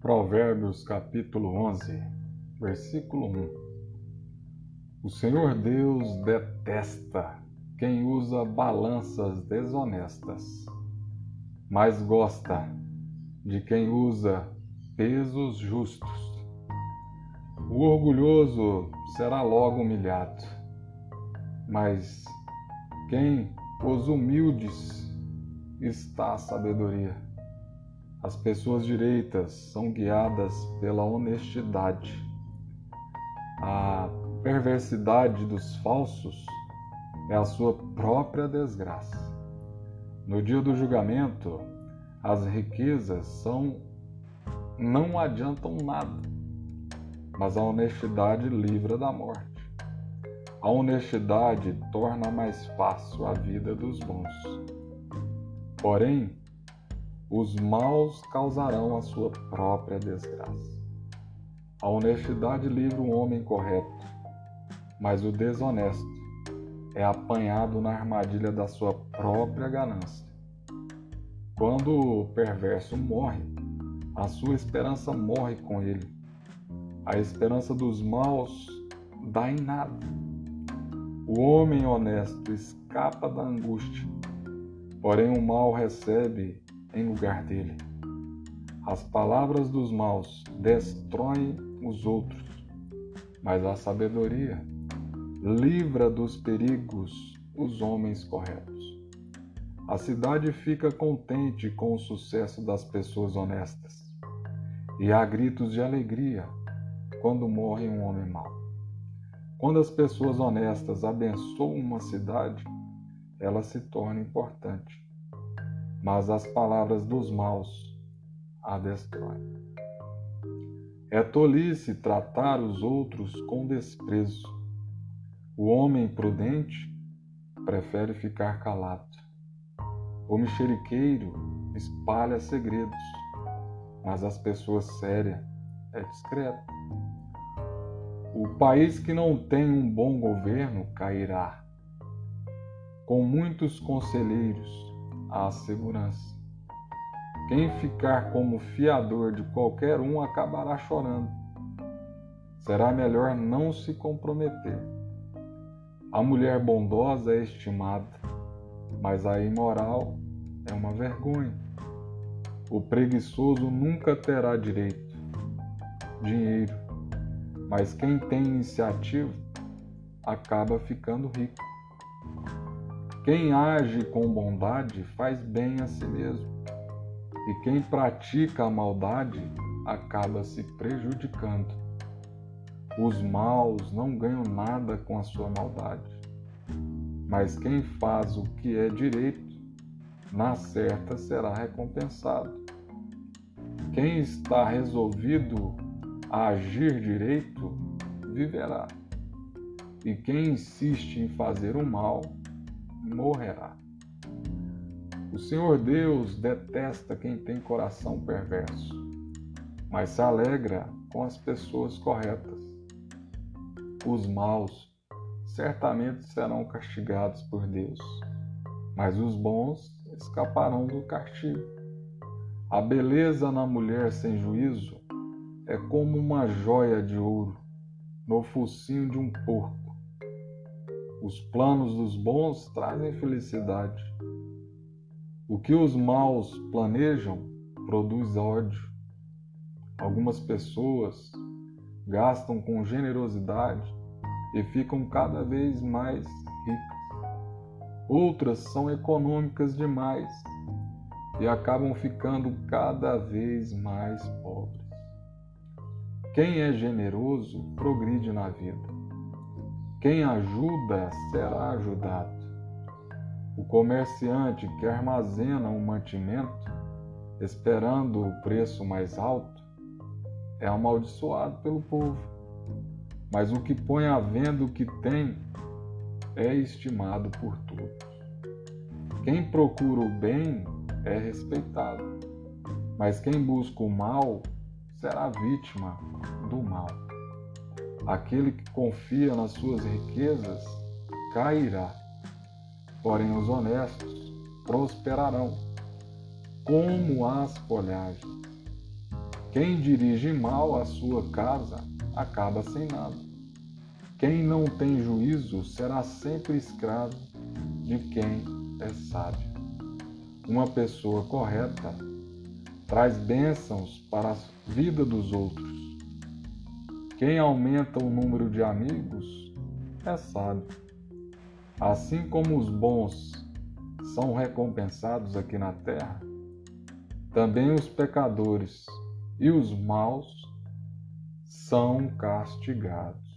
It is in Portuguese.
Provérbios capítulo 11, versículo 1. O Senhor Deus detesta quem usa balanças desonestas, mas gosta de quem usa pesos justos. O orgulhoso será logo humilhado, mas quem os humildes está a sabedoria. As pessoas direitas são guiadas pela honestidade. A perversidade dos falsos é a sua própria desgraça. No dia do julgamento, as riquezas são não adiantam nada, mas a honestidade livra da morte. A honestidade torna mais fácil a vida dos bons. Porém, os maus causarão a sua própria desgraça. A honestidade livra o homem correto, mas o desonesto é apanhado na armadilha da sua própria ganância. Quando o perverso morre, a sua esperança morre com ele. A esperança dos maus dá em nada. O homem honesto escapa da angústia, porém o mal recebe em lugar dele. As palavras dos maus destroem os outros, mas a sabedoria livra dos perigos os homens corretos. A cidade fica contente com o sucesso das pessoas honestas, e há gritos de alegria quando morre um homem mau. Quando as pessoas honestas abençoam uma cidade, ela se torna importante mas as palavras dos maus a destroem. É tolice tratar os outros com desprezo. O homem prudente prefere ficar calado. O mexeriqueiro espalha segredos, mas as pessoas sérias é discreto. O país que não tem um bom governo cairá. Com muitos conselheiros, à segurança. Quem ficar como fiador de qualquer um acabará chorando. Será melhor não se comprometer. A mulher bondosa é estimada, mas a imoral é uma vergonha. O preguiçoso nunca terá direito, dinheiro, mas quem tem iniciativa acaba ficando rico. Quem age com bondade faz bem a si mesmo, e quem pratica a maldade acaba se prejudicando. Os maus não ganham nada com a sua maldade, mas quem faz o que é direito, na certa será recompensado. Quem está resolvido a agir direito, viverá. E quem insiste em fazer o mal, morrerá. O Senhor Deus detesta quem tem coração perverso, mas se alegra com as pessoas corretas. Os maus certamente serão castigados por Deus, mas os bons escaparão do castigo. A beleza na mulher sem juízo é como uma joia de ouro no focinho de um porco. Os planos dos bons trazem felicidade. O que os maus planejam produz ódio. Algumas pessoas gastam com generosidade e ficam cada vez mais ricas. Outras são econômicas demais e acabam ficando cada vez mais pobres. Quem é generoso progride na vida. Quem ajuda será ajudado. O comerciante que armazena um mantimento, esperando o preço mais alto, é amaldiçoado pelo povo. Mas o que põe à venda o que tem é estimado por todos. Quem procura o bem é respeitado, mas quem busca o mal será vítima do mal. Aquele que confia nas suas riquezas cairá, porém os honestos prosperarão como as folhagens. Quem dirige mal a sua casa acaba sem nada. Quem não tem juízo será sempre escravo de quem é sábio. Uma pessoa correta traz bênçãos para a vida dos outros. Quem aumenta o número de amigos é sábio. Assim como os bons são recompensados aqui na terra, também os pecadores e os maus são castigados.